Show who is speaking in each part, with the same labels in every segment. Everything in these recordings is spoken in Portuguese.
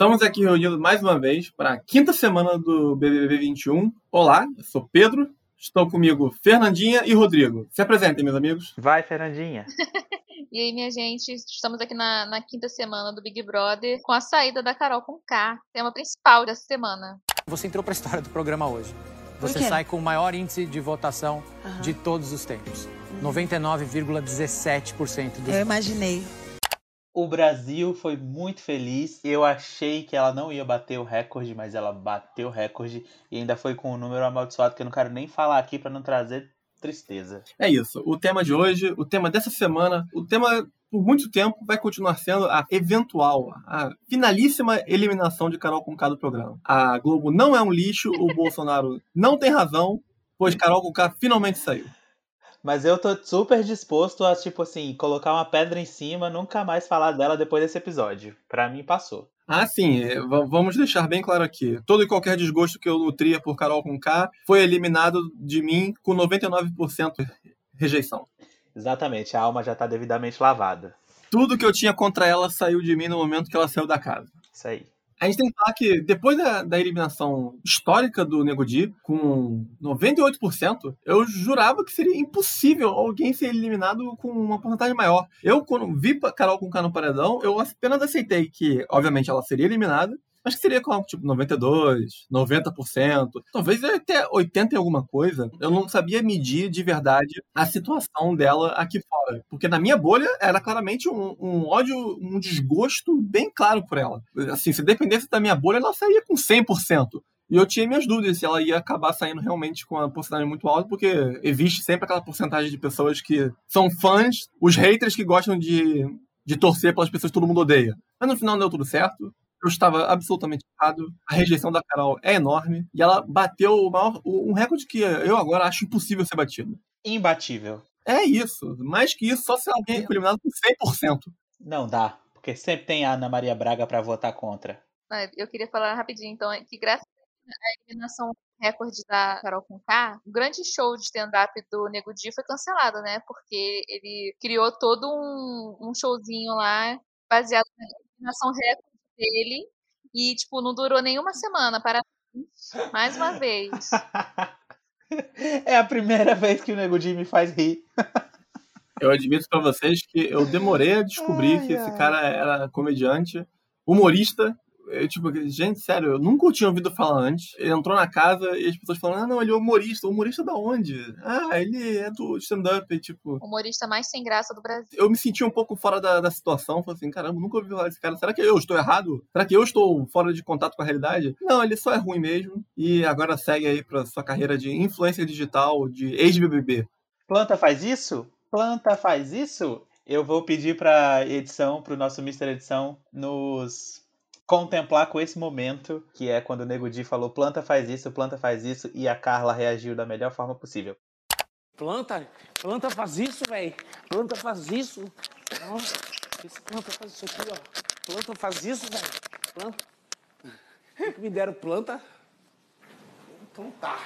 Speaker 1: Estamos aqui reunidos mais uma vez para a quinta semana do BBB 21. Olá, eu sou Pedro, estou comigo Fernandinha e Rodrigo. Se apresentem, meus amigos.
Speaker 2: Vai, Fernandinha.
Speaker 3: E aí, minha gente, estamos aqui na, na, quinta semana do Big Brother com a saída da Carol com K, tema principal dessa semana.
Speaker 4: Você entrou para a história do programa hoje. Você sai com o maior índice de votação uhum. de todos os tempos. 99,17% dos
Speaker 5: Eu imaginei.
Speaker 2: O Brasil foi muito feliz. Eu achei que ela não ia bater o recorde, mas ela bateu o recorde e ainda foi com um número amaldiçoado que eu não quero nem falar aqui para não trazer tristeza.
Speaker 1: É isso. O tema de hoje, o tema dessa semana, o tema por muito tempo vai continuar sendo a eventual, a finalíssima eliminação de Carol Conká do programa. A Globo não é um lixo, o Bolsonaro não tem razão, pois Carol Conká finalmente saiu.
Speaker 2: Mas eu tô super disposto a, tipo assim, colocar uma pedra em cima, nunca mais falar dela depois desse episódio. Pra mim, passou.
Speaker 1: Ah, sim. É, vamos deixar bem claro aqui. Todo e qualquer desgosto que eu nutria por Carol com K foi eliminado de mim com 99% rejeição.
Speaker 2: Exatamente. A alma já tá devidamente lavada.
Speaker 1: Tudo que eu tinha contra ela saiu de mim no momento que ela saiu da casa.
Speaker 2: Isso aí.
Speaker 1: A gente tem que falar que depois da, da eliminação histórica do Nego Di, com 98%, eu jurava que seria impossível alguém ser eliminado com uma porcentagem maior. Eu, quando vi Carol com K no paredão, eu apenas aceitei que, obviamente, ela seria eliminada, Acho que seria com tipo 92, 90%, talvez até 80 em alguma coisa. Eu não sabia medir de verdade a situação dela aqui fora. Porque na minha bolha era claramente um, um ódio, um desgosto bem claro por ela. Assim, se dependesse da minha bolha, ela sairia com 100%. E eu tinha minhas dúvidas se ela ia acabar saindo realmente com uma porcentagem muito alta, porque existe sempre aquela porcentagem de pessoas que são fãs, os haters que gostam de, de torcer pelas pessoas que todo mundo odeia. Mas no final deu tudo certo eu estava absolutamente errado. A rejeição da Carol é enorme. E ela bateu o maior, um recorde que eu agora acho impossível ser batido.
Speaker 2: Imbatível.
Speaker 1: É isso. Mais que isso, só se alguém for eliminado com 100%.
Speaker 2: Não dá. Porque sempre tem a Ana Maria Braga para votar contra.
Speaker 3: Eu queria falar rapidinho, então, que graças à eliminação recorde da Carol Conká, o grande show de stand-up do Nego Di foi cancelado, né? Porque ele criou todo um, um showzinho lá baseado na eliminação recorde dele e, tipo, não durou nenhuma semana. Parabéns mais uma vez.
Speaker 2: É a primeira vez que o Nego Di me faz rir.
Speaker 1: Eu admito para vocês que eu demorei a descobrir ai, que ai. esse cara era comediante, humorista eu, tipo, gente, sério, eu nunca tinha ouvido falar antes. Ele entrou na casa e as pessoas falaram, ah, não, ele é humorista. Humorista da onde? Ah, ele é do stand-up, tipo...
Speaker 3: Humorista mais sem graça do Brasil.
Speaker 1: Eu me senti um pouco fora da, da situação. Falei assim, caramba, nunca ouvi falar desse cara. Será que eu estou errado? Será que eu estou fora de contato com a realidade? Não, ele só é ruim mesmo. E agora segue aí pra sua carreira de influência digital, de ex-BBB.
Speaker 2: Planta faz isso? Planta faz isso? Eu vou pedir pra edição, pro nosso Mr. Edição, nos contemplar com esse momento, que é quando o Nego Di falou planta faz isso, planta faz isso, e a Carla reagiu da melhor forma possível.
Speaker 4: Planta, planta faz isso, velho. Planta faz isso. Nossa, esse planta faz isso aqui, ó. Planta faz isso, velho. Planta. Me deram planta. Então tá.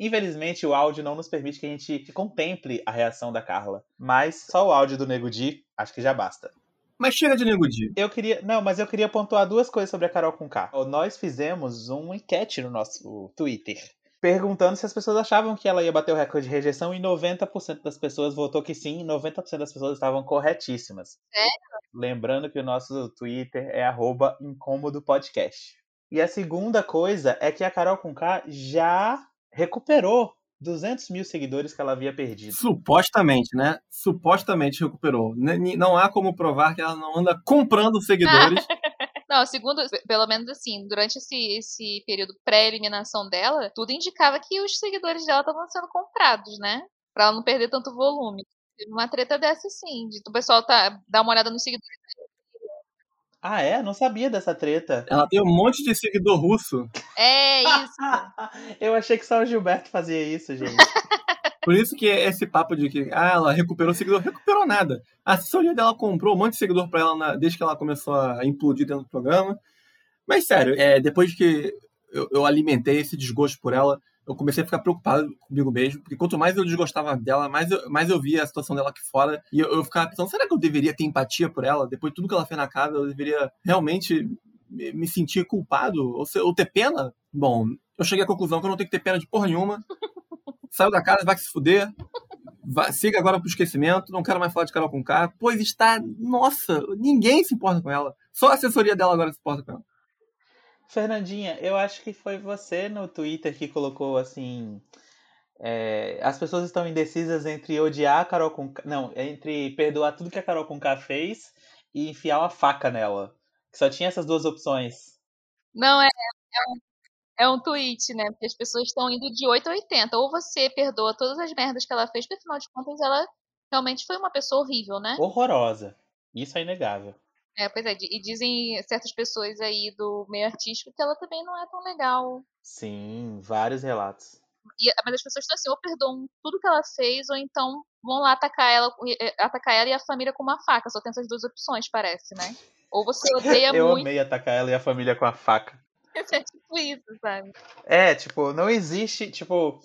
Speaker 2: Infelizmente, o áudio não nos permite que a gente contemple a reação da Carla. Mas só o áudio do Nego Di, acho que já basta.
Speaker 1: Mas chega de Nego Di.
Speaker 2: Eu queria. Não, mas eu queria pontuar duas coisas sobre a Carol com K. Nós fizemos um enquete no nosso Twitter. Perguntando se as pessoas achavam que ela ia bater o recorde de rejeição e 90% das pessoas votou que sim, e 90% das pessoas estavam corretíssimas.
Speaker 3: Sério?
Speaker 2: Lembrando que o nosso Twitter é arroba incômodopodcast. E a segunda coisa é que a Carol com K já recuperou 200 mil seguidores que ela havia perdido.
Speaker 1: Supostamente, né? Supostamente recuperou. Não há como provar que ela não anda comprando seguidores.
Speaker 3: Não, segundo, pelo menos assim, durante esse, esse período pré-eliminação dela, tudo indicava que os seguidores dela estavam sendo comprados, né? Pra ela não perder tanto volume. Teve uma treta dessa, sim, de o pessoal tá, dar uma olhada nos seguidores
Speaker 2: ah, é? Não sabia dessa treta.
Speaker 1: Ela tem um monte de seguidor russo.
Speaker 3: É isso.
Speaker 2: Eu achei que só o Gilberto fazia isso, gente.
Speaker 1: Por isso que esse papo de que ah, ela recuperou seguidor, recuperou nada. A assessoria dela comprou um monte de seguidor para ela na, desde que ela começou a implodir dentro do programa. Mas sério, é, depois que eu, eu alimentei esse desgosto por ela, eu comecei a ficar preocupado comigo mesmo, porque quanto mais eu desgostava dela, mais eu, mais eu via a situação dela aqui fora, e eu, eu ficava pensando, será que eu deveria ter empatia por ela? Depois de tudo que ela fez na casa, eu deveria realmente me, sentir culpado ou, ser, ou ter pena, bom, eu cheguei à conclusão que eu não tenho que ter pena de porra nenhuma. Saiu da casa, vai se fuder. Vai, siga agora pro esquecimento, não quero mais falar de Carol com K, pois está. Nossa, ninguém se importa com ela. Só a assessoria dela agora se importa com ela.
Speaker 2: Fernandinha, eu acho que foi você no Twitter que colocou assim. É, as pessoas estão indecisas entre odiar a Carol com Não, entre perdoar tudo que a Carol com K fez e enfiar uma faca nela. Só tinha essas duas opções.
Speaker 3: Não, é, é, um, é um tweet, né? Porque as pessoas estão indo de 8 a 80. Ou você perdoa todas as merdas que ela fez, porque afinal de contas ela realmente foi uma pessoa horrível, né?
Speaker 2: Horrorosa. Isso é inegável.
Speaker 3: É, pois é, e dizem certas pessoas aí do meio artístico que ela também não é tão legal.
Speaker 2: Sim, vários relatos.
Speaker 3: E, mas as pessoas estão assim, ou perdoam tudo que ela fez, ou então vão lá atacar ela, atacar ela e a família com uma faca. Só tem essas duas opções, parece, né? Ou você odeia
Speaker 2: Eu
Speaker 3: muito.
Speaker 2: Eu amei atacar ela e a família com a faca.
Speaker 3: É tipo isso, sabe?
Speaker 2: É, tipo, não existe, tipo,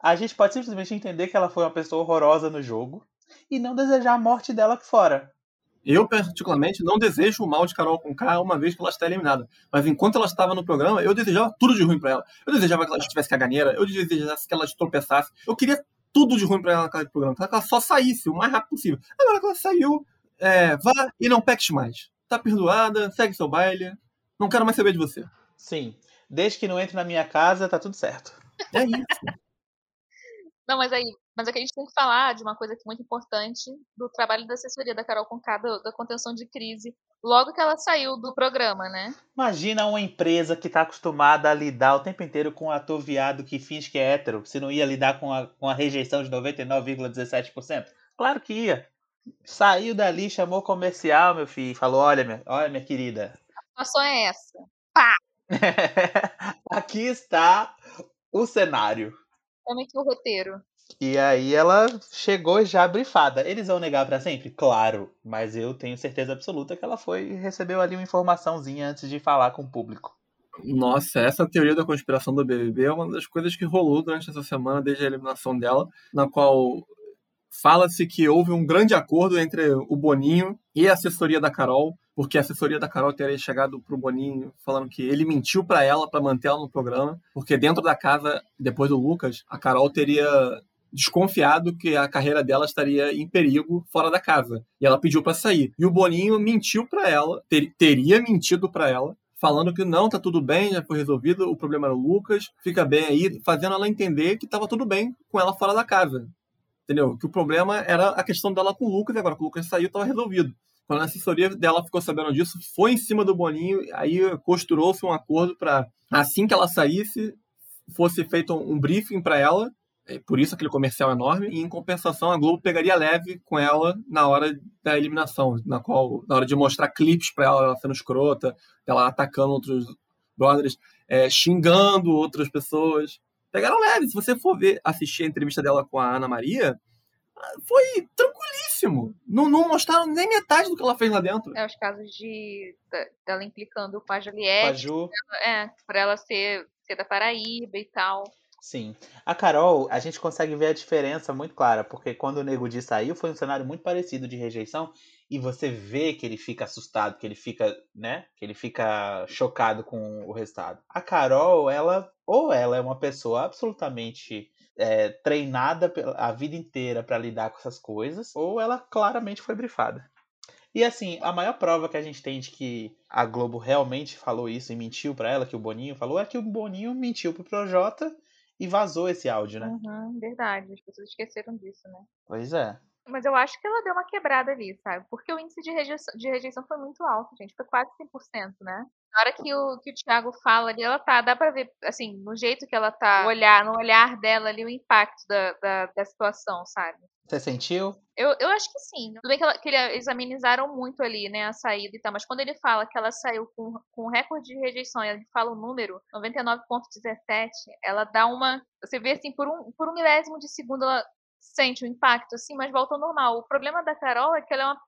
Speaker 2: a gente pode simplesmente entender que ela foi uma pessoa horrorosa no jogo e não desejar a morte dela fora.
Speaker 1: Eu, particularmente, não desejo o mal de Carol com K uma vez que ela está eliminada. Mas enquanto ela estava no programa, eu desejava tudo de ruim para ela. Eu desejava que ela tivesse caganeira, eu desejava que ela tropeçasse. Eu queria tudo de ruim para ela naquele programa. Que ela só saísse o mais rápido possível. Agora que ela saiu, é, vá e não peque mais. Tá perdoada, segue seu baile. Não quero mais saber de você.
Speaker 2: Sim. Desde que não entre na minha casa, tá tudo certo.
Speaker 1: É isso.
Speaker 3: Não, mas aí, mas é que a gente tem que falar de uma coisa que é muito importante do trabalho da assessoria da Carol Conká, da contenção de crise, logo que ela saiu do programa, né?
Speaker 2: Imagina uma empresa que está acostumada a lidar o tempo inteiro com um ator viado que finge que é hétero, se não ia lidar com a, com a rejeição de 99,17%? Claro que ia. Saiu dali, chamou o comercial, meu filho, e falou: olha, minha, olha, minha querida.
Speaker 3: A situação é essa. Pá!
Speaker 2: Aqui está o cenário.
Speaker 3: Tome aqui o roteiro.
Speaker 2: E aí ela chegou já brifada. Eles vão negar para sempre? Claro, mas eu tenho certeza absoluta que ela foi recebeu ali uma informaçãozinha antes de falar com o público.
Speaker 1: Nossa, essa teoria da conspiração do BBB é uma das coisas que rolou durante essa semana desde a eliminação dela, na qual fala-se que houve um grande acordo entre o Boninho e a assessoria da Carol, porque a assessoria da Carol teria chegado pro Boninho falando que ele mentiu para ela para manter ela no programa, porque dentro da casa, depois do Lucas, a Carol teria desconfiado que a carreira dela estaria em perigo fora da casa. E ela pediu para sair. E o Boninho mentiu para ela, ter, teria mentido para ela, falando que não, tá tudo bem, já foi resolvido, o problema era o Lucas, fica bem aí, fazendo ela entender que tava tudo bem com ela fora da casa. Entendeu? Que o problema era a questão dela com o Lucas, e agora que o Lucas saiu, tava resolvido. Quando a assessoria dela ficou sabendo disso, foi em cima do Boninho, aí costurou-se um acordo para assim que ela saísse, fosse feito um briefing para ela é, por isso aquele comercial enorme, e em compensação a Globo pegaria leve com ela na hora da eliminação, na qual na hora de mostrar clipes para ela, ela sendo escrota, ela atacando outros brothers, é, xingando outras pessoas. Pegaram leve, se você for ver, assistir a entrevista dela com a Ana Maria, foi tranquilíssimo. Não, não mostraram nem metade do que ela fez lá dentro.
Speaker 3: É, os casos de dela implicando com a Juliette.
Speaker 2: Com a Ju.
Speaker 3: É, por ela ser, ser da Paraíba e tal.
Speaker 2: Sim. A Carol, a gente consegue ver a diferença muito clara, porque quando o Nego Di saiu, foi um cenário muito parecido de rejeição, e você vê que ele fica assustado, que ele fica, né? Que ele fica chocado com o resultado. A Carol, ela, ou ela é uma pessoa absolutamente é, treinada a vida inteira para lidar com essas coisas, ou ela claramente foi brifada. E assim, a maior prova que a gente tem de que a Globo realmente falou isso e mentiu para ela, que o Boninho falou, é que o Boninho mentiu pro Projota e vazou esse áudio, né?
Speaker 3: Uhum, verdade, as pessoas esqueceram disso, né?
Speaker 2: Pois é.
Speaker 3: Mas eu acho que ela deu uma quebrada ali, sabe? Porque o índice de rejeição, de rejeição foi muito alto, gente. Foi quase 100%, né? Na hora que o, que o Thiago fala ali, ela tá, dá pra ver, assim, no jeito que ela tá, olhar, no olhar dela ali, o impacto da, da, da situação, sabe?
Speaker 2: Você sentiu?
Speaker 3: Eu, eu acho que sim. Tudo bem que, ela, que eles amenizaram muito ali, né, a saída e tal, mas quando ele fala que ela saiu com, com recorde de rejeição e ele fala o número, 99,17, ela dá uma. Você vê assim, por um, por um milésimo de segundo ela sente o impacto, assim, mas volta ao normal. O problema da Carol é que ela é uma.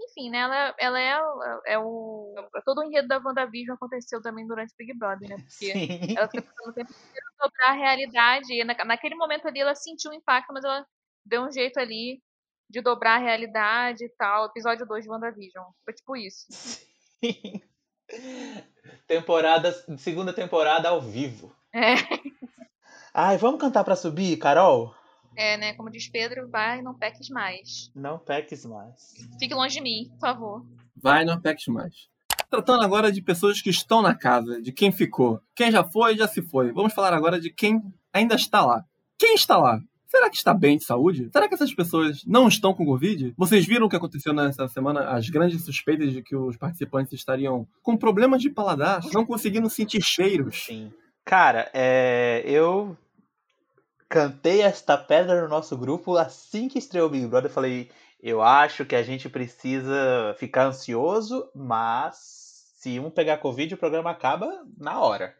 Speaker 3: Enfim, né? Ela, ela é, é o. Todo o enredo da WandaVision aconteceu também durante o Big Brother, né? Porque
Speaker 2: Sim.
Speaker 3: ela passando o tempo inteiro dobrar a realidade. E na, naquele momento ali ela sentiu o impacto, mas ela deu um jeito ali de dobrar a realidade e tal. Episódio 2 de WandaVision. Foi tipo isso.
Speaker 2: Sim. Temporada, segunda temporada ao vivo.
Speaker 3: É,
Speaker 2: Ai, vamos cantar pra subir, Carol?
Speaker 3: É, né? Como diz Pedro, vai, não peques mais.
Speaker 2: Não peques mais.
Speaker 3: Fique longe de mim, por favor.
Speaker 1: Vai, não peques mais. Tratando agora de pessoas que estão na casa, de quem ficou. Quem já foi, já se foi. Vamos falar agora de quem ainda está lá. Quem está lá? Será que está bem de saúde? Será que essas pessoas não estão com Covid? Vocês viram o que aconteceu nessa semana? As grandes suspeitas de que os participantes estariam com problemas de paladar, não conseguindo sentir cheiros.
Speaker 2: Sim. Cara, é, eu cantei esta pedra no nosso grupo assim que estreou o Big Brother. Eu falei, eu acho que a gente precisa ficar ansioso, mas se um pegar Covid, o programa acaba na hora.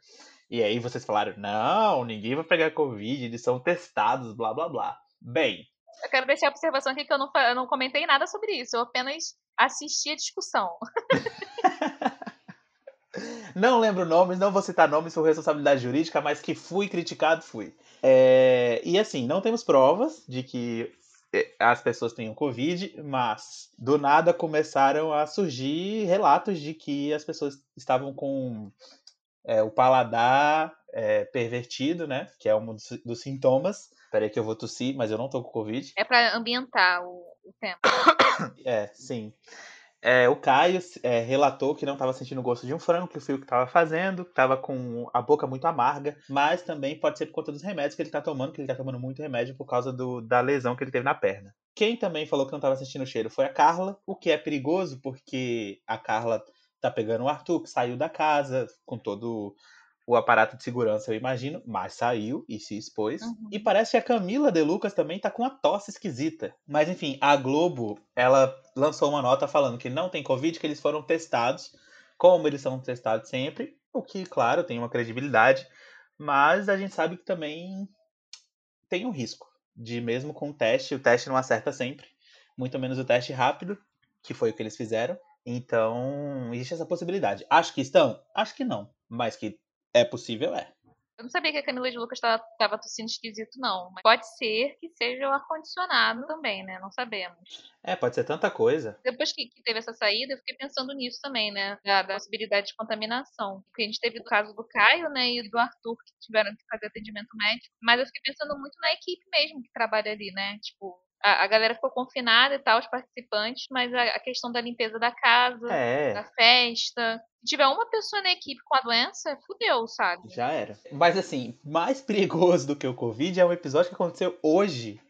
Speaker 2: E aí vocês falaram, não, ninguém vai pegar Covid, eles são testados, blá blá blá. Bem,
Speaker 3: Eu quero deixar a observação aqui que eu não, eu não comentei nada sobre isso. Eu apenas assisti a discussão.
Speaker 2: Não lembro nomes, não vou citar nomes por responsabilidade jurídica, mas que fui criticado, fui. É, e assim, não temos provas de que eh, as pessoas tenham Covid, mas do nada começaram a surgir relatos de que as pessoas estavam com é, o paladar é, pervertido, né? Que é um dos, dos sintomas. Peraí que eu vou tossir, mas eu não tô com Covid.
Speaker 3: É pra ambientar o, o tempo.
Speaker 2: É, sim. É, o Caio é, relatou que não estava sentindo gosto de um frango, que foi o que estava fazendo, estava com a boca muito amarga, mas também pode ser por conta dos remédios que ele está tomando, que ele está tomando muito remédio por causa do, da lesão que ele teve na perna. Quem também falou que não estava sentindo o cheiro foi a Carla, o que é perigoso porque a Carla tá pegando o Arthur, que saiu da casa com todo o aparato de segurança, eu imagino, mas saiu e se expôs.
Speaker 3: Uhum.
Speaker 2: E parece que a Camila De Lucas também tá com uma tosse esquisita. Mas enfim, a Globo, ela lançou uma nota falando que não tem Covid, que eles foram testados, como eles são testados sempre, o que, claro, tem uma credibilidade, mas a gente sabe que também tem um risco de mesmo com o teste, o teste não acerta sempre, muito menos o teste rápido, que foi o que eles fizeram. Então, existe essa possibilidade. Acho que estão? Acho que não, mas que é possível, é.
Speaker 3: Eu não sabia que a Camila de Lucas tava, tava tossindo esquisito, não. Mas pode ser que seja o ar-condicionado também, né? Não sabemos.
Speaker 2: É, pode ser tanta coisa.
Speaker 3: Depois que, que teve essa saída, eu fiquei pensando nisso também, né? Da, da possibilidade de contaminação. Porque a gente teve o caso do Caio, né? E do Arthur, que tiveram que fazer atendimento médico. Mas eu fiquei pensando muito na equipe mesmo que trabalha ali, né? Tipo, a, a galera ficou confinada e tal, os participantes, mas a, a questão da limpeza da casa, da
Speaker 2: É,
Speaker 3: festa. Se tiver uma pessoa na equipe com a doença, fudeu, sabe?
Speaker 2: já era. Mas assim, mais perigoso do que o Covid é um episódio que aconteceu hoje,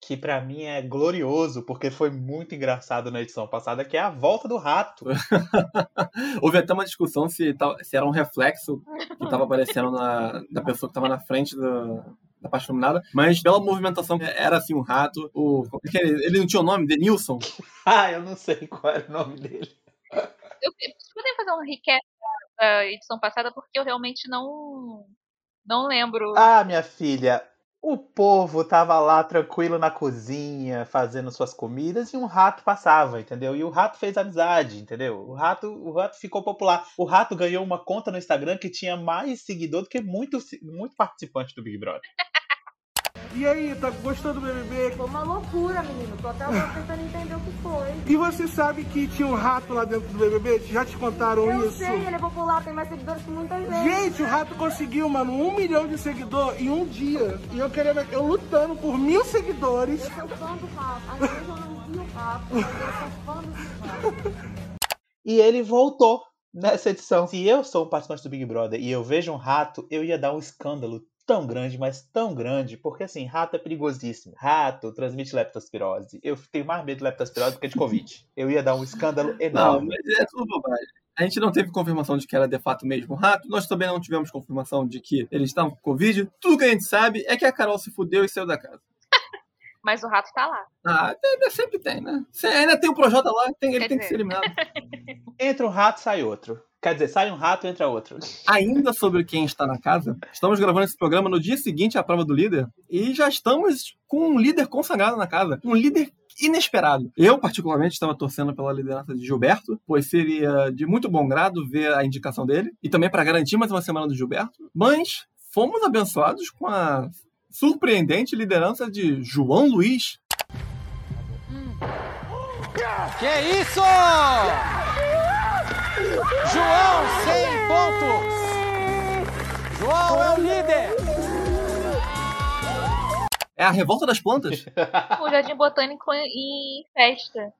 Speaker 2: que pra mim é glorioso, porque foi muito engraçado na edição passada, que é a volta do rato.
Speaker 1: Houve até uma discussão se, tal- se era um reflexo que estava aparecendo na, da pessoa que estava na frente do- da parte iluminada, mas pela movimentação era assim um rato. O, é que ele, ele não tinha o nome? Denilson?
Speaker 2: Ah, eu não sei qual era o nome dele.
Speaker 3: Eu, podem fazer um recap da, da edição passada, porque eu realmente não. Não lembro.
Speaker 2: Ah, minha filha, o povo tava lá tranquilo na cozinha, fazendo suas comidas, e um rato passava, entendeu? E o rato fez amizade, entendeu? O rato, o rato ficou popular. O rato ganhou uma conta no Instagram que tinha mais seguidor do que muito, muito participante do Big Brother.
Speaker 5: E aí, tá gostando do BBB?
Speaker 6: Foi uma loucura, menino. Tô até agora tentando entender o que foi.
Speaker 5: E você sabe que tinha um rato lá dentro do BBB? Já te contaram
Speaker 6: Eu
Speaker 5: isso?
Speaker 6: sei, ele é popular, tem mais seguidores que muita gente.
Speaker 5: Gente, o rato conseguiu, mano, um milhão de seguidores em um dia. E eu queria eu lutando por mil seguidores.
Speaker 6: Eu sou fã do rato. Às vezes eu não vi o rato, mas eu sou fã do rato.
Speaker 2: E ele voltou nessa edição. Se eu sou um participante do Big Brother e eu vejo um rato, eu ia dar um escândalo tão grande, mas tão grande, porque assim, rato é perigosíssimo. Rato transmite leptospirose. Eu tenho mais medo de leptospirose do que de Covid. Eu ia dar um escândalo
Speaker 1: Não,
Speaker 2: enorme.
Speaker 1: mas é tudo bobagem. A gente não teve confirmação de que era de fato mesmo um rato. Nós também não tivemos confirmação de que eles estavam com Covid. Tudo que a gente sabe é que a Carol se fudeu e saiu da casa.
Speaker 3: Mas o rato tá lá.
Speaker 1: Ah, ainda sempre tem, né? Ainda tem o Projota lá, tem- ele
Speaker 3: Quer
Speaker 1: tem que ser eliminado.
Speaker 2: Entra um rato, sai outro. Quer dizer, sai um rato, entra outro.
Speaker 1: Ainda sobre quem está na casa, estamos gravando esse programa no dia seguinte à prova do líder e já estamos com um líder consagrado na casa. Um líder inesperado. Eu, particularmente, estava torcendo pela liderança de Gilberto, pois seria de muito bom grado ver a indicação dele e também para garantir mais uma semana do Gilberto. Mas fomos abençoados com a surpreendente liderança de João Luiz.
Speaker 7: Que isso?
Speaker 4: João, 100 pontos! João é o líder!
Speaker 1: É a revolta das plantas?
Speaker 3: O Jardim Botânico em festa.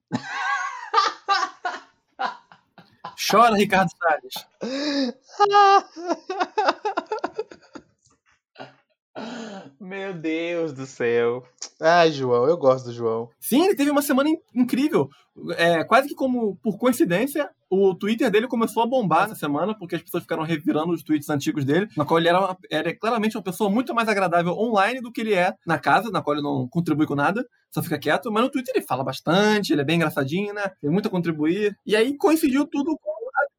Speaker 1: Chora, Ricardo Salles.
Speaker 2: Meu Deus do céu. Ai, João, eu gosto do João.
Speaker 1: Sim, ele teve uma semana in- incrível. É, quase que como por coincidência, o Twitter dele começou a bombar essa semana, porque as pessoas ficaram revirando os tweets antigos dele, na qual ele era, uma- era claramente uma pessoa muito mais agradável online do que ele é na casa, na qual ele não contribui com nada, só fica quieto. Mas no Twitter ele fala bastante, ele é bem engraçadinho, né? Tem muito a contribuir. E aí coincidiu tudo com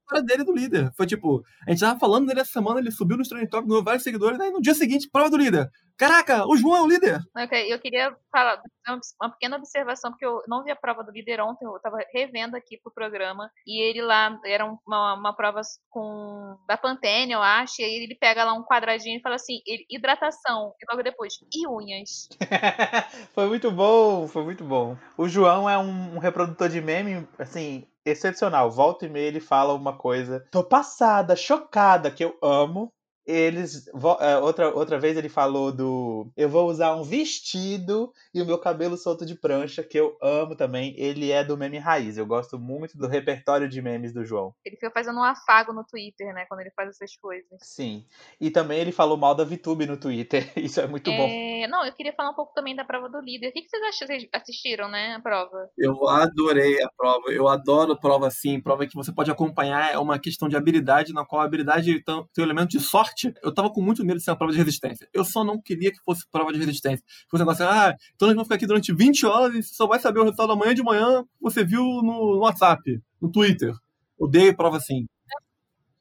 Speaker 1: vitória dele do líder. Foi tipo, a gente tava falando dele essa semana, ele subiu no Trending Top, ganhou vários seguidores, aí no dia seguinte, prova do líder. Caraca, o João é o líder!
Speaker 3: Ok, Eu queria falar fazer uma pequena observação, porque eu não vi a prova do líder ontem, eu tava revendo aqui pro programa, e ele lá, era um- uma, uma prova com da Pantene, eu acho, e aí ele pega lá um quadradinho e fala assim, ele- hidratação, e logo depois, e unhas.
Speaker 2: foi muito bom, foi muito bom. O João é um, um reprodutor de meme, assim, excepcional. Volta e meia ele fala uma coisa. Tô passada, chocada, que eu amo. Eles. é, outra, outra vez ele falou do. Eu vou usar um vestido e o meu cabelo solto de prancha, que eu amo também. Ele é do meme raiz. Eu gosto muito do repertório de memes do João.
Speaker 3: Ele fica fazendo um afago no Twitter, né, quando ele faz essas coisas.
Speaker 2: Sim. E também ele falou mal da VTube no Twitter. Isso é muito bom.
Speaker 3: É, Não, eu queria falar um pouco também da prova do líder. O que, que vocês acham? Vocês assistiram, né, a prova?
Speaker 1: Eu adorei a prova. Eu adoro prova assim, prova que você pode acompanhar. É uma questão de habilidade, na qual a habilidade tem tem um elemento de sorte. Eu tava com muito medo de ser uma prova de resistência. Eu só não queria que fosse prova de resistência. Que fosse um negócio, ah, então nós vamos ficar aqui durante 20 horas e só vai saber o resultado amanhã de manhã você viu no WhatsApp, no Twitter. Odeio prova assim.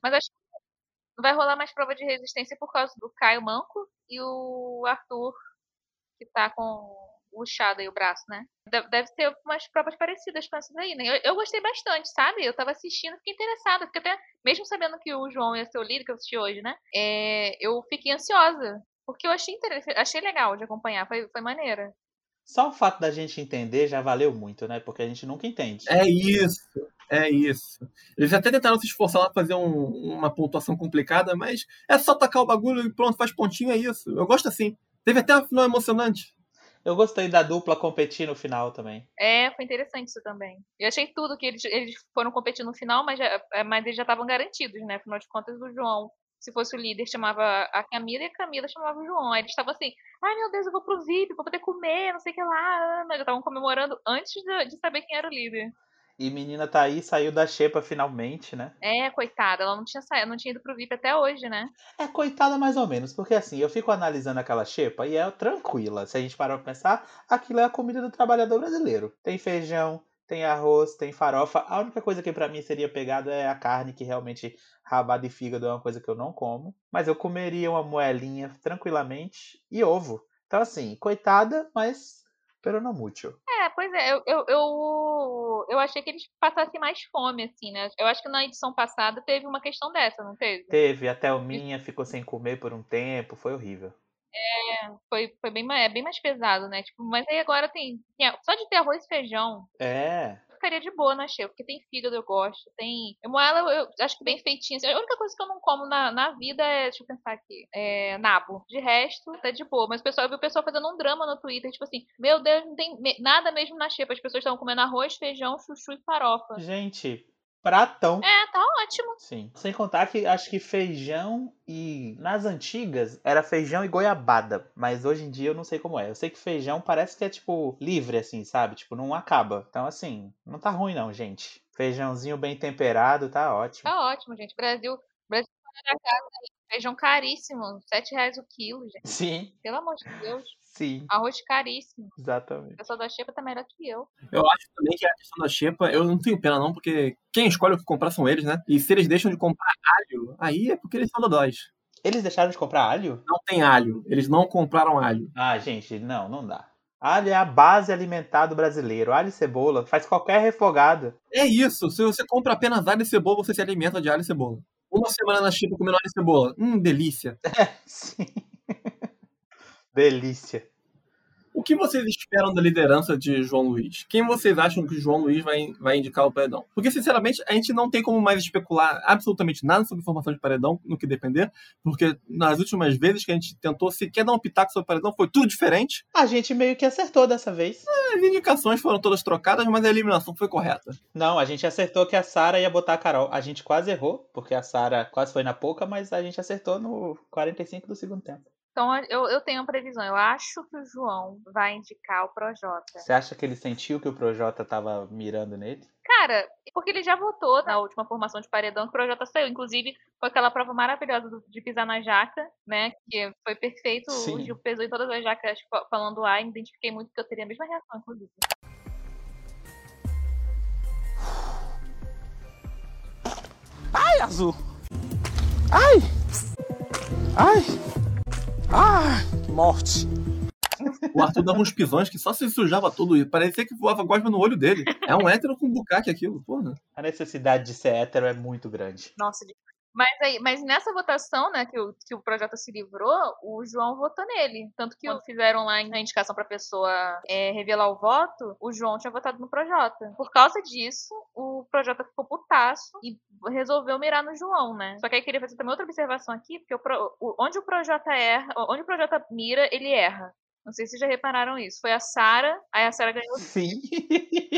Speaker 3: Mas acho que não vai rolar mais prova de resistência por causa do Caio Manco e o Arthur, que tá com luxado aí o braço, né? Deve, ter umas provas parecidas com essas aí, né? Eu, eu gostei bastante, sabe? Eu tava assistindo, fiquei interessada, porque até, mesmo sabendo que o João ia ser o líder, que eu assisti hoje, né? É, eu fiquei ansiosa, porque eu achei, inter- achei legal de acompanhar, foi, foi maneira.
Speaker 2: Só o fato da gente entender já valeu muito, né? Porque a gente nunca entende.
Speaker 1: É isso, é isso. Eles até tentaram se esforçar lá pra fazer um- uma pontuação complicada, mas é só tacar o bagulho e pronto, faz pontinho, é isso. Eu gosto assim. Teve até um final emocionante.
Speaker 2: Eu gostei da dupla competir no final também.
Speaker 3: É, foi interessante isso também. Eu achei tudo que eles, eles foram competir no final, mas, já- é, mas eles já estavam garantidos, né? Afinal de contas, o João, se fosse o líder, chamava a Camila e a Camila chamava o João. Aí eles estavam assim, ai meu Deus, eu vou pro VIP pra poder comer, não sei o que lá. Mas já estavam comemorando antes de, de saber quem era o líder.
Speaker 2: E menina Thaís saiu da xepa finalmente, né?
Speaker 3: É, coitada, ela não tinha saído, não tinha ido pro VIP até hoje, né?
Speaker 2: É coitada mais ou menos, porque assim, eu fico analisando aquela xepa e é tranquila. Se a gente parar pra pensar, aquilo é a comida do trabalhador brasileiro. Tem feijão, tem arroz, tem farofa. A única coisa que pra mim seria pegada é a carne, que realmente rabada e fígado é uma coisa que eu não como. Mas eu comeria uma moelinha tranquilamente e ovo. Então assim, coitada, mas pero no mucho.
Speaker 3: É, pois é, eu, eu, eu, eu achei que eles passassem mais fome, assim, né? Eu acho que na edição passada teve uma questão dessa, não teve?
Speaker 2: Teve, até o minha ficou sem comer por um tempo, foi horrível.
Speaker 3: Foi, foi bem, mais- é bem mais pesado, né? Tipo, mas aí agora tem, tem Só de ter arroz e feijão,
Speaker 2: É,
Speaker 3: ficaria de boa na cheia, porque tem fígado, eu gosto. Tem. Moela, eu, eu acho que bem feitinha. A única coisa que eu não como na, na vida é. Deixa eu pensar aqui. É nabo. De resto, tá de boa. Mas o pessoal, eu vi o pessoal fazendo um drama no Twitter, tipo assim, meu Deus, não tem nada mesmo na xepa. As pessoas estavam comendo arroz, feijão, chuchu e farofa.
Speaker 2: gente, pratão.
Speaker 3: É, tá ótimo.
Speaker 2: Sim. Sem contar que acho que feijão e. Nas antigas era feijão e goiabada. Mas hoje em dia eu não sei como é. Eu sei que feijão parece que é tipo livre, assim, sabe? Tipo, não acaba. Então, assim, não tá ruim não, gente. Feijãozinho bem temperado, tá ótimo.
Speaker 3: Tá ótimo, gente. Brasil. Brasil da casa aí. Feijão caríssimo. R$ reais o quilo, gente.
Speaker 2: Sim,
Speaker 3: Pelo amor de Deus.
Speaker 2: Sim,
Speaker 3: Arroz caríssimo.
Speaker 2: exatamente.
Speaker 3: O pessoal da xepa tá melhor que eu.
Speaker 1: Eu acho também que a questão da xepa, eu não tenho pena não, porque quem escolhe o que comprar são eles, né? E se eles deixam de comprar alho, aí é porque eles são dodóis.
Speaker 2: Eles deixaram de comprar alho?
Speaker 1: Não tem alho, eles não compraram alho.
Speaker 2: Ah, gente, não, não dá. Alho é a base alimentar do brasileiro. Alho e cebola faz qualquer refogado.
Speaker 1: É isso, se você compra apenas alho e cebola, você se alimenta de alho e cebola. Uma semana na xepa comendo alho e cebola, hum, delícia.
Speaker 2: Sim. Delícia.
Speaker 1: O que vocês esperam da liderança de João Luiz? Quem vocês acham que João Luiz vai, vai indicar o paredão? Porque, sinceramente, a gente não tem como mais especular absolutamente nada sobre formação de paredão no que depender, porque nas últimas vezes que a gente tentou sequer dar um pitaco sobre o paredão, foi tudo diferente.
Speaker 2: A gente meio que acertou dessa vez.
Speaker 1: As indicações foram todas trocadas, mas a eliminação foi correta.
Speaker 2: Não, a gente acertou que a Sara ia botar a Carol. A gente quase errou, porque a Sara quase foi na pouca, mas a gente acertou no 45 do segundo tempo.
Speaker 3: Então eu, eu tenho uma previsão. Eu acho que o João vai indicar o Projota.
Speaker 2: Você acha que ele sentiu que o Projota tava mirando nele?
Speaker 3: Cara, porque ele já votou na última formação de paredão que o Projota saiu. Inclusive, foi aquela prova maravilhosa do- de pisar na jaca, né? Que foi perfeito.
Speaker 2: Sim.
Speaker 3: O Gil pesou em todas as jacas fa- falando A. Identifiquei muito que eu teria a mesma reação, inclusive.
Speaker 4: Ai, azul. Ai. Ai. Que morte.
Speaker 1: O Arthur dava uns pisões que só se sujava todo e parecia que voava gosma no olho dele. É um hétero com bucaque aquilo, porra.
Speaker 2: A necessidade de ser hétero é muito grande.
Speaker 3: Nossa, mas, aí, mas nessa votação, né, que o, que o Projota se livrou, o João votou nele. Tanto que quando fizeram lá na indicação pra pessoa é, revelar o voto, o João tinha votado no Projota. Por causa disso, o Projota ficou putaço e resolveu mirar no João, né? Só que aí queria fazer também outra observação aqui, porque o o- onde o Projota erra, onde o Projota mira, ele erra. Não sei se já repararam isso. Foi a Sara, aí a Sara ganhou
Speaker 2: Sim.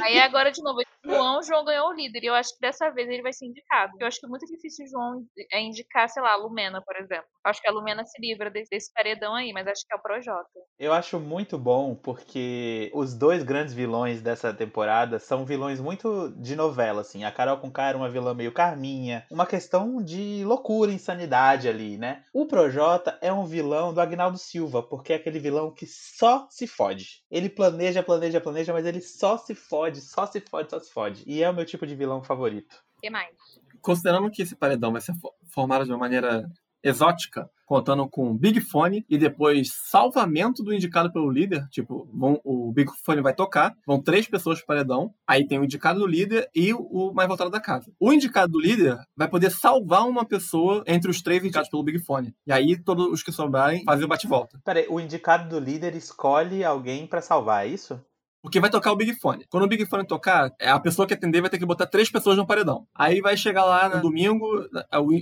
Speaker 3: Aí agora, de novo, o João, o João ganhou o líder. E eu acho que dessa vez ele vai ser indicado. Eu acho que é muito difícil o João é indicar, sei lá, a Lumena, por exemplo. Acho que a Lumena se livra desse, desse paredão aí, mas acho que é o Projota.
Speaker 2: Eu acho muito bom porque os dois grandes vilões dessa temporada são vilões muito de novela, assim. A Carol com era uma vilã meio carminha, uma questão de loucura, insanidade ali, né? O Projota é um vilão do Agnaldo Silva, porque é aquele vilão que só se fode. Ele planeja, planeja, planeja, mas ele só se fode, só se fode, só se fode. E é o meu tipo de vilão favorito.
Speaker 3: O que mais?
Speaker 1: Considerando que esse paredão vai ser fo- formado de uma maneira exótica, contando com Big Fone e depois salvamento do indicado pelo líder, tipo, vão- o Big Fone vai tocar, vão três pessoas pro paredão, aí tem o indicado do líder e o mais votado da casa. O indicado do líder vai poder salvar uma pessoa entre os três indicados pelo Big Fone. E aí todos os que sobrarem fazem o bate-volta.
Speaker 2: Peraí, o indicado do líder escolhe alguém pra salvar, é isso?
Speaker 1: Porque vai tocar o Big Fone. Quando o Big Fone tocar, é, a pessoa que atender vai ter que botar três pessoas no paredão. Aí vai chegar lá no domingo,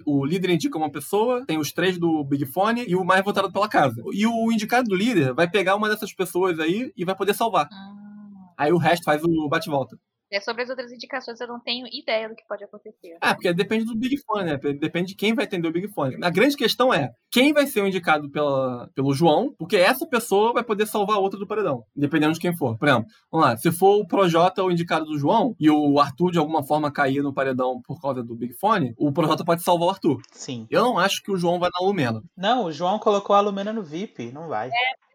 Speaker 1: o, o líder indica uma pessoa, tem os três do Big Fone e o mais votado pela casa. E o indicado do líder vai pegar uma dessas pessoas aí e vai poder salvar.
Speaker 3: Hum.
Speaker 1: Aí o resto faz o bate-volta.
Speaker 3: É, sobre as outras indicações, eu não tenho ideia do que pode acontecer.
Speaker 1: Ah, porque depende do Big Fone, né? Depende de quem vai atender o Big Fone. A grande questão é quem vai ser o indicado pela, pelo João, porque essa pessoa vai poder salvar a outra do paredão, dependendo de quem for. Por exemplo, vamos lá, se for o Projota o indicado do João e o Arthur de alguma forma cair no paredão por causa do Big Fone, o Projota pode salvar o Arthur.
Speaker 2: Sim.
Speaker 1: Eu não acho que o João vai na Lumena,
Speaker 2: Não, o João colocou a Lumena no VIP, não vai.
Speaker 3: É,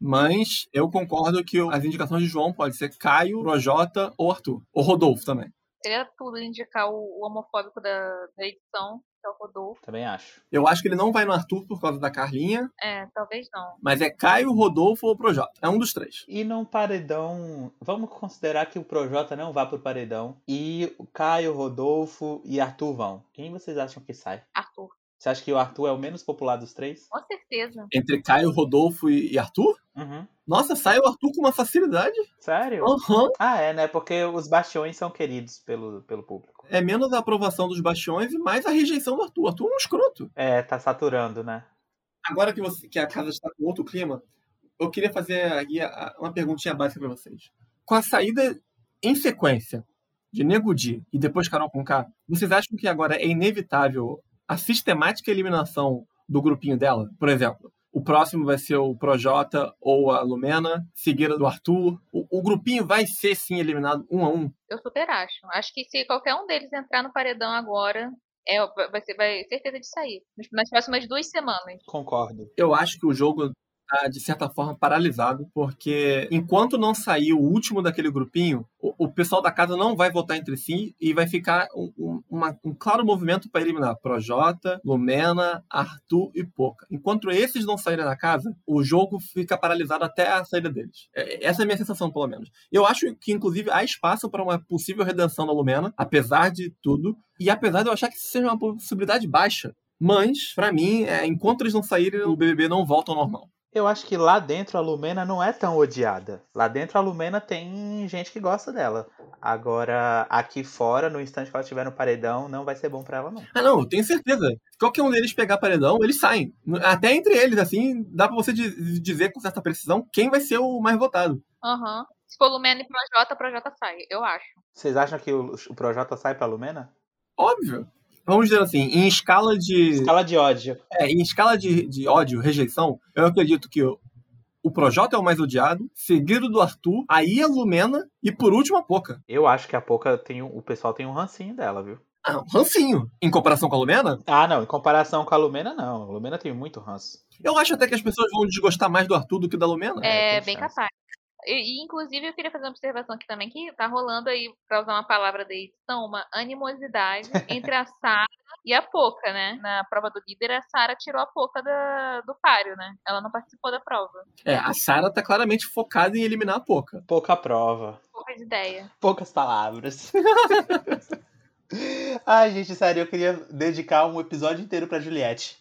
Speaker 1: mas eu concordo que as indicações de João podem ser Caio, Projota ou Arthur. Ou Rodolfo também.
Speaker 3: seria tudo indicar o, o homofóbico da, da edição, que é o Rodolfo.
Speaker 2: Também acho.
Speaker 1: Eu acho que ele não vai no Arthur por causa da Carlinha,
Speaker 3: É, talvez não.
Speaker 1: mas é Caio, Rodolfo ou Projota. É um dos três.
Speaker 2: E num paredão, vamos considerar que o Projota não vá pro paredão e o Caio, Rodolfo e Arthur vão. Quem vocês acham que sai?
Speaker 3: Arthur.
Speaker 2: Você acha que o Arthur é o menos popular dos três?
Speaker 3: Com certeza.
Speaker 1: Entre Caio, Rodolfo e Arthur?
Speaker 2: Uhum.
Speaker 1: Nossa, sai o Arthur com uma facilidade.
Speaker 2: Sério?
Speaker 1: Aham.
Speaker 2: Ah, é, né? Porque os bastiões são queridos pelo, pelo público.
Speaker 1: É menos a aprovação dos bastiões e mais a rejeição do Arthur. O Arthur é um escroto.
Speaker 2: É, tá saturando, né?
Speaker 1: Agora que, você, que a casa está com outro clima, eu queria fazer aqui uma perguntinha básica para vocês. Com a saída em sequência de Nego Di e depois Carol Conká, vocês acham que agora é inevitável a sistemática eliminação do grupinho dela? Por exemplo, o próximo vai ser o Projota ou a Lumena, seguida do Arthur. O, o grupinho vai ser, sim, eliminado um a um.
Speaker 3: Eu super acho. Acho que se qualquer um deles entrar no paredão agora, é, vai ser vai certeza de sair. Nas próximas duas semanas.
Speaker 2: Concordo.
Speaker 1: Eu acho que o jogo tá, de certa forma, paralisado, porque enquanto não sair o último daquele grupinho, o, o pessoal da casa não vai votar entre si e vai ficar um, um- uma- um claro movimento para eliminar Projota, Lumena, Arthur e Poca. Enquanto esses não saírem da casa, o jogo fica paralisado até a saída deles. É- Essa é a minha sensação, pelo menos. Eu acho que, inclusive, há espaço para uma possível redenção da Lumena, apesar de tudo, e apesar de eu achar que isso seja uma possibilidade baixa. Mas, pra mim, é, enquanto eles não saírem, o BBB não volta ao normal.
Speaker 2: Eu acho que lá dentro a Lumena não é tão odiada. Lá dentro a Lumena tem gente que gosta dela. Agora, aqui fora, no instante que ela estiver no paredão, não vai ser bom pra ela, não.
Speaker 1: Ah, não, eu tenho certeza. Se qualquer um deles pegar paredão, eles saem. Até entre eles, assim, dá pra você di- dizer com certa precisão quem vai ser o mais votado.
Speaker 3: Aham. Se for Lumena e Projota, Projota sai, eu acho.
Speaker 2: Vocês acham que o, o Projota sai pra Lumena?
Speaker 1: Óbvio. Vamos dizer assim, em escala de.
Speaker 2: Escala de ódio.
Speaker 1: É, em escala de, de ódio, rejeição, eu acredito que o, o Projota é o mais odiado, seguido do Arthur, aí a Lumena e por último a Poca.
Speaker 2: Eu acho que a Poca tem um, o pessoal tem um rancinho dela, viu?
Speaker 1: Ah, um rancinho. Em comparação com a Lumena,
Speaker 2: Ah, não, em comparação com a Lumena, não. A Lumena tem muito ranço.
Speaker 1: eu acho até que as pessoas vão desgostar mais do Arthur do que da Lumena.
Speaker 3: É,
Speaker 2: tem
Speaker 3: bem
Speaker 2: chance.
Speaker 3: capaz. E, inclusive, eu queria fazer uma observação aqui também, que tá rolando aí, pra usar uma palavra da edição, uma animosidade entre a Sara e a Poca, né? Na prova do líder, a Sara tirou a Poca da, do páreo, né? Ela não participou da prova.
Speaker 1: É, a Sarah tá claramente focada em eliminar a Poca.
Speaker 2: Pouca prova.
Speaker 3: Poucas ideias.
Speaker 2: Poucas palavras. Ai, gente, sério, eu queria dedicar um episódio inteiro pra Juliette.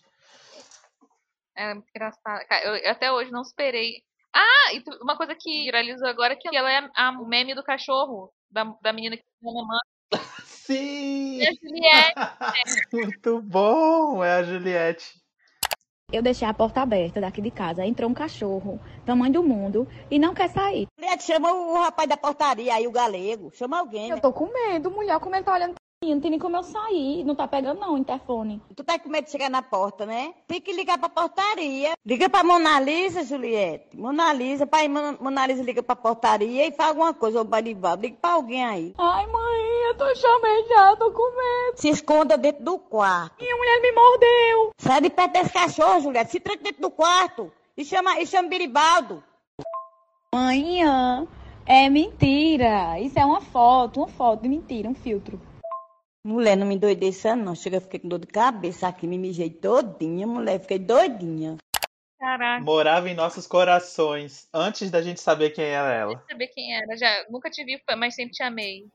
Speaker 3: É muito engraçado. Cara, eu, eu até hoje não superei. Ah, e uma coisa que viralizou agora é que ela é a, o meme do cachorro, da, da menina que tem uma mamãe.
Speaker 2: Sim!
Speaker 3: E a Juliette.
Speaker 2: Muito bom, é a Juliette.
Speaker 7: Eu deixei a porta aberta daqui de casa. Entrou um cachorro, tamanho do mundo, e não quer sair.
Speaker 8: Juliette, chama o rapaz da portaria aí, o galego. Chama alguém.
Speaker 7: Eu
Speaker 8: né?
Speaker 7: tô com medo, mulher, como ele tá olhando. Não tem nem como eu sair. Não tá pegando, não, o interfone.
Speaker 8: Tu tá com medo de chegar na porta, né? Tem que ligar pra portaria. Liga pra Mona Lisa, Juliette. Mona Lisa, pai, Mona Mona Lisa liga pra portaria e faz alguma coisa, ô Barival. Liga pra alguém aí.
Speaker 7: Ai, mãe, eu tô chamejada, tô com medo.
Speaker 8: Se esconda dentro do quarto.
Speaker 7: Minha mulher me mordeu.
Speaker 8: Sai de perto desse cachorro, Juliette. Se tranca dentro do quarto. E chama, e chama Biribaldo.
Speaker 7: Manhã. É mentira. Isso é uma foto, uma foto de mentira, um filtro.
Speaker 8: Mulher, não me endoideça não. Chega, eu fiquei com dor de cabeça aqui, me mijei todinha, mulher. Fiquei doidinha.
Speaker 3: Caraca,
Speaker 2: Morava em nossos corações, antes da gente saber quem era ela.
Speaker 3: não saber quem era. Já, nunca te vi, mas sempre te amei.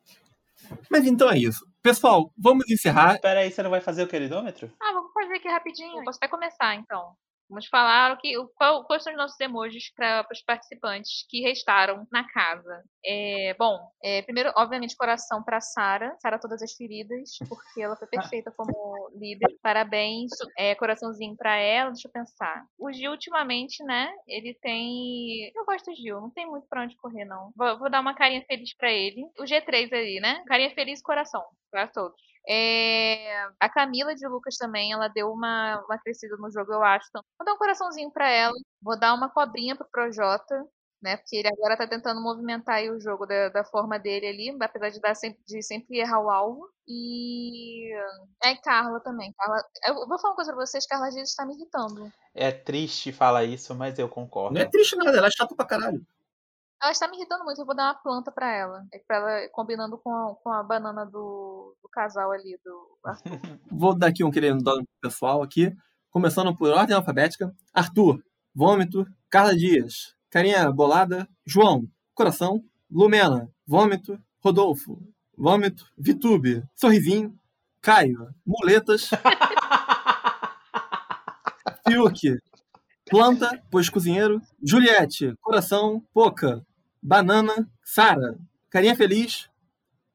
Speaker 1: Mas então é isso. Pessoal, vamos encerrar.
Speaker 2: Pera aí, você não vai fazer o queridômetro?
Speaker 3: Ah, vamos fazer aqui rapidinho. Posso até começar, então. Vamos falar o que, qual, quais são os nossos emojis para os participantes que restaram na casa. É, bom, é, primeiro, obviamente, coração para Sara. Sara todas as feridas, porque ela foi perfeita como líder. Parabéns. É, coraçãozinho para ela. Deixa eu pensar. O Gil, ultimamente, né? Ele tem. Eu gosto do Gil, não tem muito pra onde correr, não. Vou, vou dar uma carinha feliz para ele. O G3 ali, né? Carinha feliz coração. Para todos. É, a Camila de Lucas também, ela deu uma, uma crescida no jogo, eu acho. Então, vou dar um coraçãozinho pra ela. Vou dar uma cobrinha pro Projota, né? Porque ele agora tá tentando movimentar aí o jogo da, da forma dele ali, apesar de, dar sempre, de sempre errar o alvo. E. É Carla também. Carla, eu vou falar uma coisa pra vocês, Carla às vezes tá me irritando.
Speaker 2: É triste falar isso, mas eu concordo.
Speaker 1: Não é triste nada, ela é chata pra caralho.
Speaker 3: Ela está me irritando muito, eu vou dar uma planta pra ela. É pra ela combinando com a, com a banana do, do casal ali, do Arthur.
Speaker 1: Vou dar aqui um querendo pro pessoal aqui. Começando por ordem alfabética. Arthur, vômito. Carla Dias, carinha bolada. João, coração. Lumena, vômito. Rodolfo, vômito. Vitube, sorrisinho. Caio, muletas. Fiuk, planta, pois cozinheiro. Juliette, coração. Poca, banana. Sara, carinha feliz.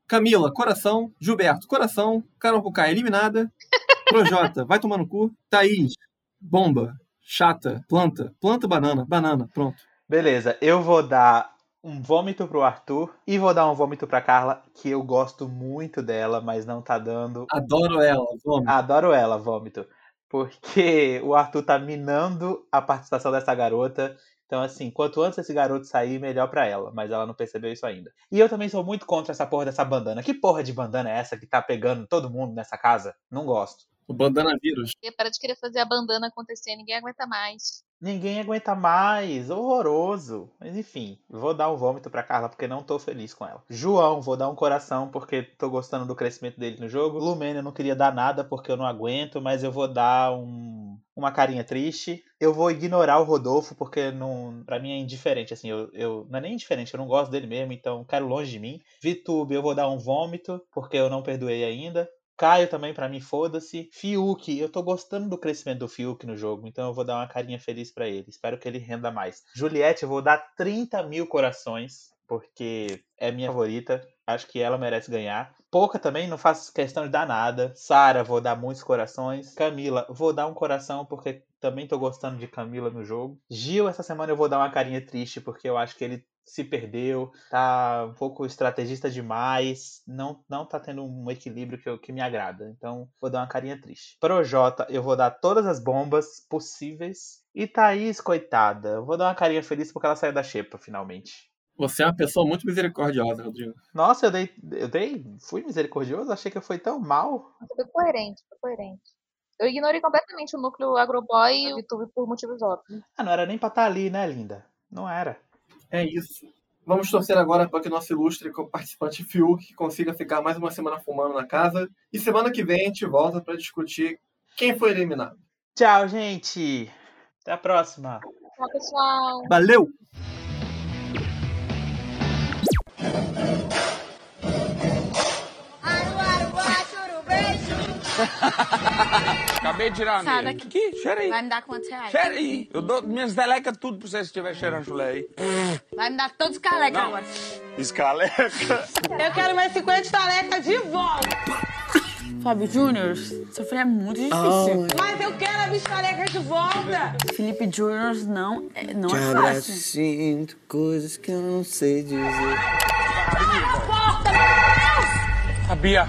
Speaker 1: Camila, coração. Gilberto, coração. Carol Pucá, eliminada. Projota, vai tomar no cu. Thaís, bomba. Chata, planta. Planta, banana. Banana, pronto.
Speaker 2: Beleza, eu vou dar um vômito pro Arthur e vou dar um vômito pra Carla, que eu gosto muito dela, mas não tá dando.
Speaker 1: Adoro ela, vamos.
Speaker 2: Adoro ela, vômito. Porque o Arthur tá minando a participação dessa garota. Então, assim, quanto antes esse garoto sair, melhor pra ela. Mas ela não percebeu isso ainda. E eu também sou muito contra essa porra dessa bandana. Que porra de bandana é essa que tá pegando todo mundo nessa casa? Não gosto.
Speaker 1: O bandana vírus.
Speaker 3: Porque para de querer fazer a bandana acontecer, ninguém aguenta mais.
Speaker 2: Ninguém aguenta mais, horroroso. Mas enfim, vou dar um vômito pra Carla porque não tô feliz com ela. João, vou dar um coração porque tô gostando do crescimento dele no jogo. Lumena, eu não queria dar nada porque eu não aguento, mas eu vou dar um, uma carinha triste. Eu vou ignorar o Rodolfo porque não, pra mim é indiferente, assim, eu, eu não é nem indiferente, eu não gosto dele mesmo, então quero longe de mim. Vitube, eu vou dar um vômito porque eu não perdoei ainda. Caio também, pra mim, foda-se. Fiuk, eu tô gostando do crescimento do Fiuk no jogo, então eu vou dar uma carinha feliz pra ele. Espero que ele renda mais. Juliette, eu vou dar 30 mil corações, porque é minha favorita. Acho que ela merece ganhar. Pouca também, não faço questão de dar nada. Sara, vou dar muitos corações. Camila, vou dar um coração, porque também tô gostando de Camila no jogo. Gil, essa semana eu vou dar uma carinha triste, porque eu acho que ele se perdeu, tá um pouco estrategista demais, não, não tá tendo um equilíbrio que, eu, que me agrada. Então, vou dar uma carinha triste. Pro Jota, eu vou dar todas as bombas possíveis. E Thaís, coitada, eu vou dar uma carinha feliz porque ela saiu da xepa, finalmente.
Speaker 1: Você é uma pessoa muito misericordiosa, Rodrigo.
Speaker 2: Nossa, eu dei. Eu dei. Fui misericordioso? Achei que eu fui tão mal.
Speaker 3: Foi coerente, foi coerente. Eu ignorei completamente o núcleo agroboy e o YouTube por motivos óbvios.
Speaker 2: Ah, não era nem pra estar ali, né, linda? Não era.
Speaker 1: É isso. Vamos torcer agora para que o nosso ilustre participante Fiuk consiga ficar mais uma semana fumando na casa. E semana que vem a gente volta para discutir quem foi eliminado.
Speaker 2: Tchau, gente. Até a próxima.
Speaker 3: Tchau, pessoal.
Speaker 1: Valeu!
Speaker 4: Acabei de tirar a
Speaker 6: Sai
Speaker 4: minha.
Speaker 6: daqui.
Speaker 4: Aqui, cheira aí.
Speaker 6: Vai me dar quantos reais?
Speaker 4: Cheira aí. Eu dou minhas delecas tudo pra você se estiver cheirando chulé aí.
Speaker 6: Vai me dar todos os calecas
Speaker 4: Não.
Speaker 6: agora.
Speaker 4: Escaleca.
Speaker 6: Eu quero mais 50 talecas de volta. Fábio Júnior, sofrer é muito difícil. Mas eu quero a biscareca de volta. Felipe Júnior não, é- não
Speaker 9: Te
Speaker 6: é
Speaker 9: abraço,
Speaker 6: fácil.
Speaker 9: sinto coisas que eu não sei dizer.
Speaker 6: Porta, meu Deus!
Speaker 4: Sabia.